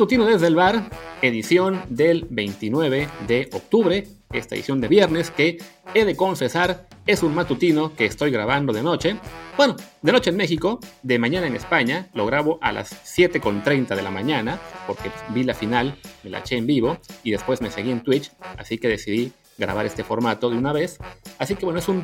Matutino desde el bar, edición del 29 de octubre, esta edición de viernes que he de confesar es un matutino que estoy grabando de noche. Bueno, de noche en México, de mañana en España, lo grabo a las 7.30 de la mañana porque vi la final, me la eché en vivo y después me seguí en Twitch, así que decidí grabar este formato de una vez. Así que bueno, es un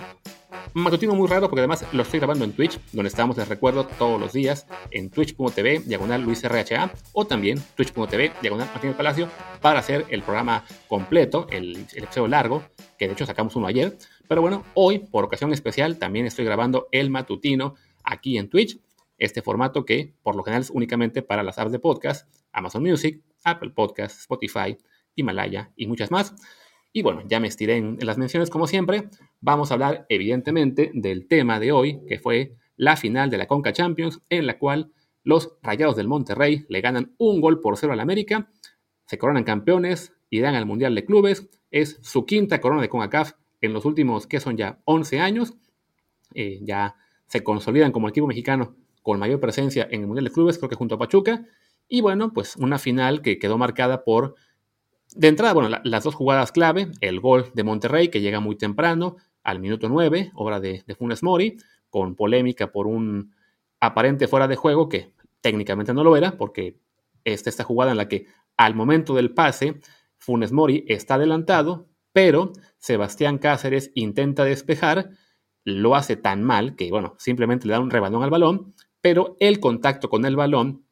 matutino muy raro porque además lo estoy grabando en Twitch, donde estamos, les recuerdo, todos los días en twitch.tv, diagonal Luis RHA, o también twitch.tv, diagonal Martín Palacio, para hacer el programa completo, el, el episodio largo, que de hecho sacamos uno ayer. Pero bueno, hoy, por ocasión especial, también estoy grabando el matutino aquí en Twitch, este formato que por lo general es únicamente para las apps de podcast, Amazon Music, Apple Podcast, Spotify, Himalaya y muchas más. Y bueno, ya me estiré en, las menciones como siempre. Vamos a hablar evidentemente del tema de hoy, que fue la final de la Conca Champions, en la cual los Rayados del Monterrey le ganan un gol por cero al América, se coronan campeones, irán al Mundial de Clubes, es su quinta corona de CONCACAF en los últimos, que son ya 11 años, eh, ya se consolidan como equipo mexicano con mayor presencia en el Mundial de Clubes, creo que junto a Pachuca, y bueno, pues una final que quedó marcada por de entrada, bueno, las dos jugadas clave, el gol de Monterrey que llega muy temprano, al minuto 9, obra de, Funes Mori, con polémica por un aparente fuera de juego que técnicamente no lo era, porque es esta jugada en la que al momento del pase, Funes Mori está adelantado, pero Sebastián Cáceres intenta despejar, lo hace tan mal que, bueno, simplemente le da un rebanón al balón, pero el contacto con el balón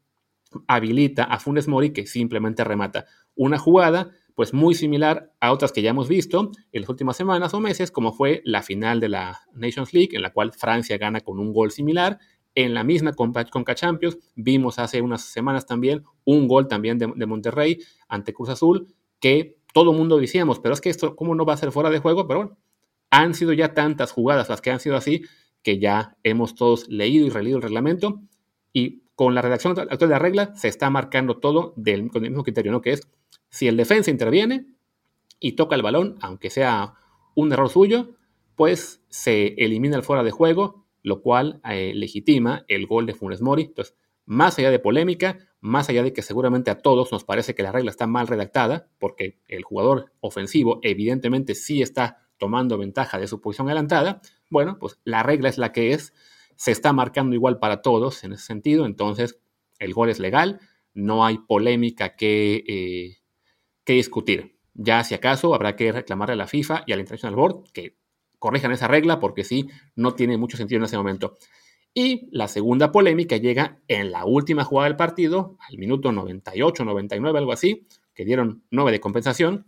habilita a Funes Mori que simplemente remata una jugada pues muy similar a otras que ya hemos visto en las últimas semanas o meses, como fue la final de la Nations League, en la cual Francia gana con un gol similar. En la misma Conca Champions vimos hace unas semanas también un gol también de, Monterrey ante Cruz Azul, que todo el mundo decíamos, pero es que esto, ¿cómo no va a ser fuera de juego? Pero bueno, han sido ya tantas jugadas las que han sido así, que ya hemos todos leído y releído el reglamento, y con la redacción actual de la regla se está marcando todo del, con el mismo criterio, ¿no? Que es si el defensa interviene y toca el balón, aunque sea un error suyo, pues se elimina el fuera de juego, lo cual eh, legitima el gol de Funes Mori. Entonces, más allá de polémica, más allá de que seguramente a todos nos parece que la regla está mal redactada, porque el jugador ofensivo evidentemente sí está tomando ventaja de su posición adelantada, bueno, pues la regla es la que es, se está marcando igual para todos en ese sentido, entonces el gol es legal, no hay polémica que, eh, que discutir. Ya si acaso habrá que reclamarle a la FIFA y al International Board que corrijan esa regla porque sí, no tiene mucho sentido en ese momento. Y la segunda polémica llega en la última jugada del partido, al minuto 98, 99, algo así, que dieron 9 de compensación.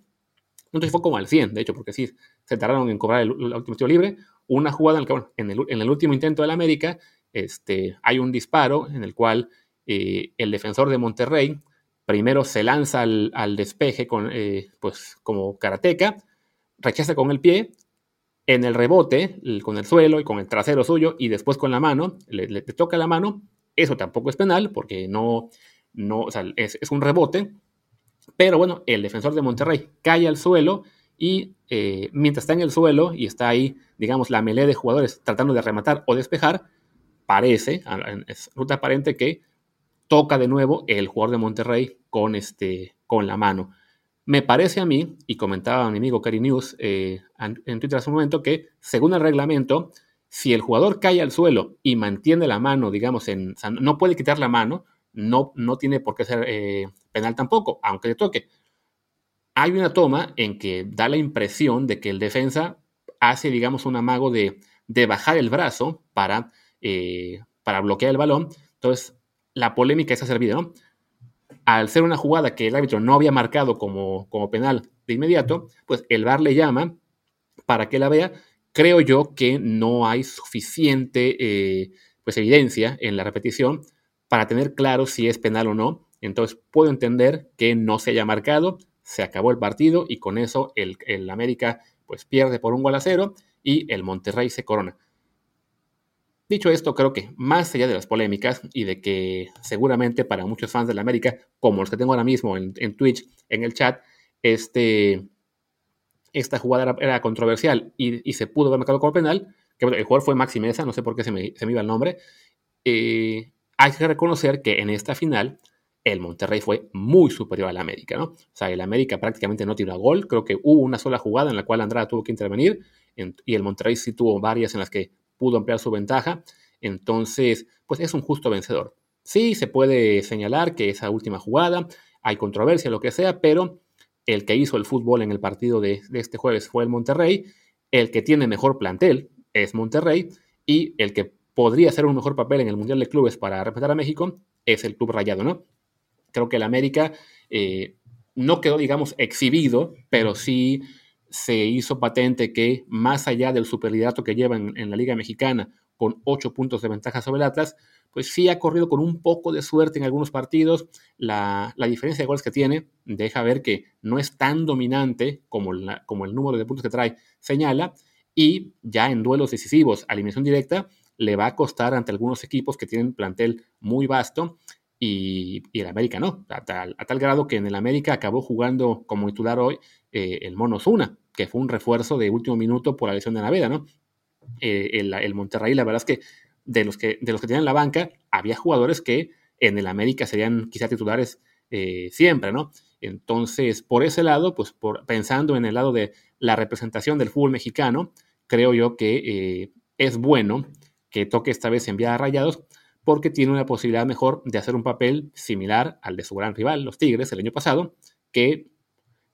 Entonces fue como al 100, de hecho, porque sí, se tardaron en cobrar el, último tiro libre. Una jugada en bueno, en el, último intento del América, este, hay un disparo en el cual eh, el defensor de Monterrey primero se lanza al, despeje con, eh, pues, como karateca, rechaza con el pie, en el rebote, con el suelo y con el trasero suyo, y después con la mano, le, toca la mano, eso tampoco es penal, porque no, no es, un rebote, pero bueno, el defensor de Monterrey cae al suelo y eh, mientras está en el suelo y está ahí, digamos, la melee de jugadores tratando de rematar o despejar, parece, es ruta aparente que toca de nuevo el jugador de Monterrey con, este, con la mano. Me parece a mí, y comentaba mi amigo Cari News eh, en Twitter hace un momento, que según el reglamento, si el jugador cae al suelo y mantiene la mano, digamos, en, no puede quitar la mano, no, no tiene por qué ser eh, penal tampoco, aunque le toque. Hay una toma en que da la impresión de que el defensa hace, digamos, un amago de, de bajar el brazo para, eh, para bloquear el balón. Entonces, la polémica es servida, ¿no? Al ser una jugada que el árbitro no había marcado como, como penal de inmediato, pues el VAR le llama para que la vea. Creo yo que no hay suficiente eh, pues, evidencia en la repetición para tener claro si es penal o no. Entonces puedo entender que no se haya marcado, se acabó el partido y con eso el, el América pues pierde por un gol a cero y el Monterrey se corona. Dicho esto, creo que más allá de las polémicas y de que seguramente para muchos fans de la América, como los que tengo ahora mismo en, Twitch, en el chat, este, esta jugada era, controversial y, se pudo haber marcado como penal, que el jugador fue Maxi Mesa, no sé por qué se me, se me iba el nombre, eh, hay que reconocer que en esta final el Monterrey fue muy superior al América, ¿no? O sea, el América prácticamente no tiró gol, creo que hubo una sola jugada en la cual Andrada tuvo que intervenir y el Monterrey sí tuvo varias en las que pudo ampliar su ventaja, entonces, pues es un justo vencedor. Sí, se puede señalar que esa última jugada, hay controversia, lo que sea, pero el que hizo el fútbol en el partido de, de este jueves fue el Monterrey, el que tiene mejor plantel es Monterrey y el que podría hacer un mejor papel en el Mundial de Clubes para representar a México es el Club Rayado, ¿no? Creo que el América eh, no quedó, digamos, exhibido, pero sí se hizo patente que más allá del superliderato que lleva en, la Liga Mexicana, con ocho puntos de ventaja sobre el Atlas, pues sí ha corrido con un poco de suerte en algunos partidos. La, diferencia de goles que tiene deja ver que no es tan dominante como, como el número de puntos que trae señala, y ya en duelos decisivos a eliminación directa le va a costar ante algunos equipos que tienen plantel muy vasto y, el América no, a tal, grado que en el América acabó jugando como titular hoy eh, el Mono Zuna, que fue un refuerzo de último minuto por la lesión de Naveda, ¿no? Eh, el, Monterrey, la verdad es que de los que, de los que tenían la banca, había jugadores que en el América serían quizá titulares eh, siempre, ¿no? Entonces, por ese lado, pues por, pensando en el lado de la representación del fútbol mexicano, creo yo que es bueno que toque esta vez enviar a Rayados, porque tiene una posibilidad mejor de hacer un papel similar al de su gran rival, los Tigres, el año pasado, que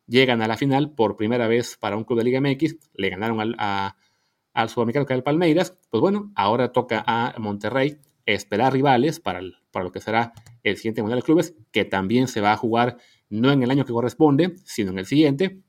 llegan a la final por primera vez para un club de Liga MX, le ganaron al, al sudamericano que era el Palmeiras, pues bueno, ahora toca a Monterrey esperar rivales para, para lo que será el siguiente Mundial de Clubes, que también se va a jugar no en el año que corresponde, sino en el siguiente.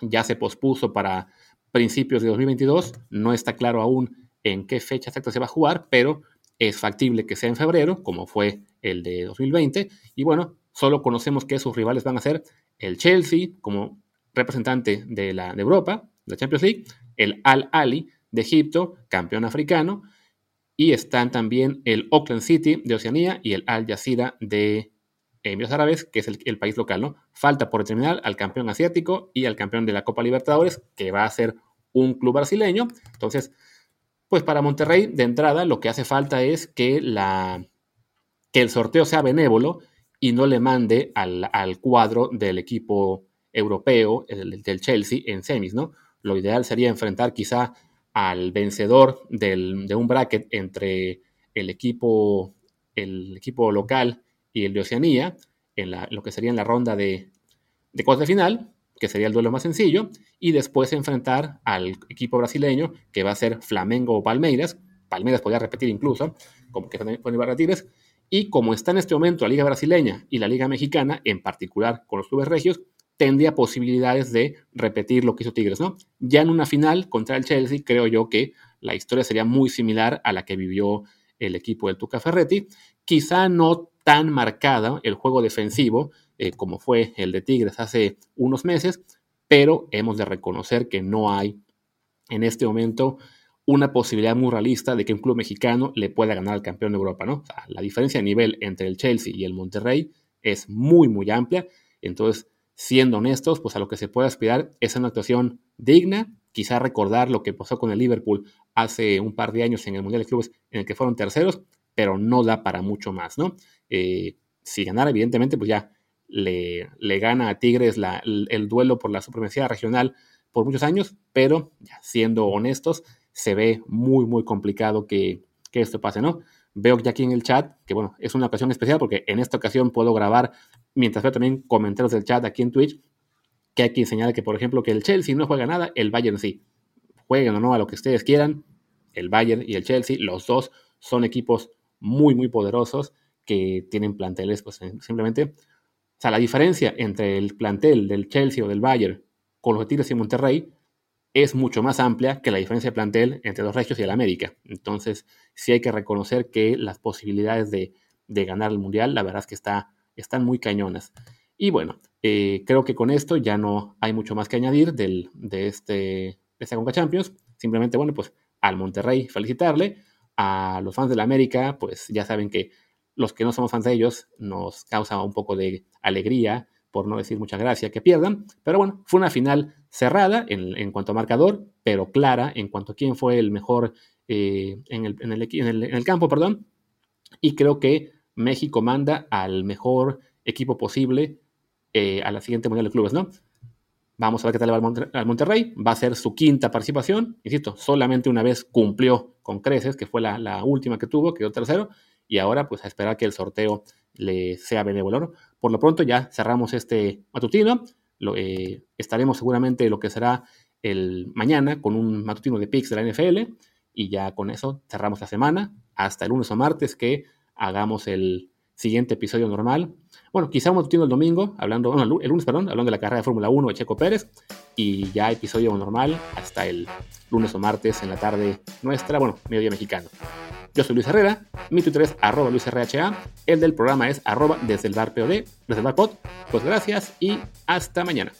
Ya se pospuso para principios de 2022, no está claro aún en qué fecha exacta se va a jugar, pero es factible que sea en febrero, como fue el de 2020. Y bueno, solo conocemos que sus rivales van a ser el Chelsea como representante de, la, de Europa, de Champions League, el Al Ali de Egipto, campeón africano, y están también el Auckland City de Oceanía y el Al Jazeera de Emiratos Árabes, que es el, el, país local, ¿no? Falta por determinar al campeón asiático y al campeón de la Copa Libertadores, que va a ser un club brasileño. Entonces, pues para Monterrey, de entrada, lo que hace falta es que, la, que el sorteo sea benévolo y no le mande al, cuadro del equipo europeo, el, del Chelsea, en semis, ¿no? Lo ideal sería enfrentar quizá al vencedor de un bracket entre el equipo, el equipo local y el de Oceanía, en lo que sería en la ronda de, de cuartos de final, que sería el duelo más sencillo, y después enfrentar al equipo brasileño, que va a ser Flamengo o Palmeiras. Palmeiras podría repetir incluso, como que fue Tigres. Y como está en este momento la Liga Brasileña y la Liga Mexicana, en particular con los clubes regios, tendría posibilidades de repetir lo que hizo Tigres, ¿no? Ya en una final contra el Chelsea, creo yo que la historia sería muy similar a la que vivió el equipo del Tuca Ferretti. Quizá no tan marcada el juego defensivo, eh, como fue el de Tigres hace unos meses, pero hemos de reconocer que no hay en este momento una posibilidad muy realista de que un club mexicano le pueda ganar al campeón de Europa, ¿no? la diferencia de nivel entre el Chelsea y el Monterrey es muy, muy amplia. Entonces, siendo honestos, pues a lo que se puede aspirar es una actuación digna, quizá recordar lo que pasó con el Liverpool hace un par de años en el Mundial de Clubes en el que fueron terceros, pero no da para mucho más, ¿no? Eh, si ganara, evidentemente, pues ya le, gana a Tigres el, duelo por la supremacía regional por muchos años, pero siendo honestos, se ve muy, muy complicado que, esto pase, ¿no? Veo ya aquí en el chat que, bueno, es una ocasión especial porque en esta ocasión puedo grabar, mientras veo también comentarios del chat aquí en Twitch, que hay quien señala que, por ejemplo, que el Chelsea no juega nada, el Bayern sí. Jueguen o no a lo que ustedes quieran, el Bayern y el Chelsea, los dos son equipos muy, muy poderosos que tienen planteles, pues simplemente o sea, la diferencia entre el plantel del Chelsea o del Bayern con los de Tigres y Monterrey es mucho más amplia que la diferencia de plantel entre los Regios y el América. Entonces, sí hay que reconocer que las posibilidades de, ganar el Mundial, la verdad es que está, están muy cañonas. Y bueno, eh, creo que con esto ya no hay mucho más que añadir del, de, este, de esta Conca Champions. Simplemente, bueno, pues al Monterrey felicitarle. A los fans del América, pues ya saben que los que no somos fans de ellos nos causa un poco de alegría, por no decir mucha gracia, que pierdan. Pero bueno, fue una final cerrada en, cuanto a marcador, pero clara en cuanto a quién fue el mejor eh, en, el, campo, perdón. Y creo que México manda al mejor equipo posible eh, a la siguiente Mundial de Clubes, ¿no? Vamos a ver qué tal va al Monterrey. Va a ser su quinta participación. Insisto, solamente una vez cumplió con creces, que fue la, última que tuvo, quedó tercero. Y ahora, pues a esperar que el sorteo le sea benévolo. Por lo pronto, ya cerramos este matutino. Lo, eh, estaremos seguramente lo que será el mañana con un matutino de picks de la NFL. Y ya con eso cerramos la semana. Hasta el lunes o martes que hagamos el siguiente episodio normal. Bueno, quizá un matutino el domingo, hablando, bueno, el lunes, perdón, hablando de la carrera de Fórmula 1 de Checo Pérez, y ya episodio normal hasta el lunes o martes en la tarde nuestra, bueno, mediodía mexicano. Yo soy Luis Herrera, mi Twitter es arroba LuisRHA, el del programa es arroba desde el bar POD, desde el bar pod. Pues gracias y hasta mañana.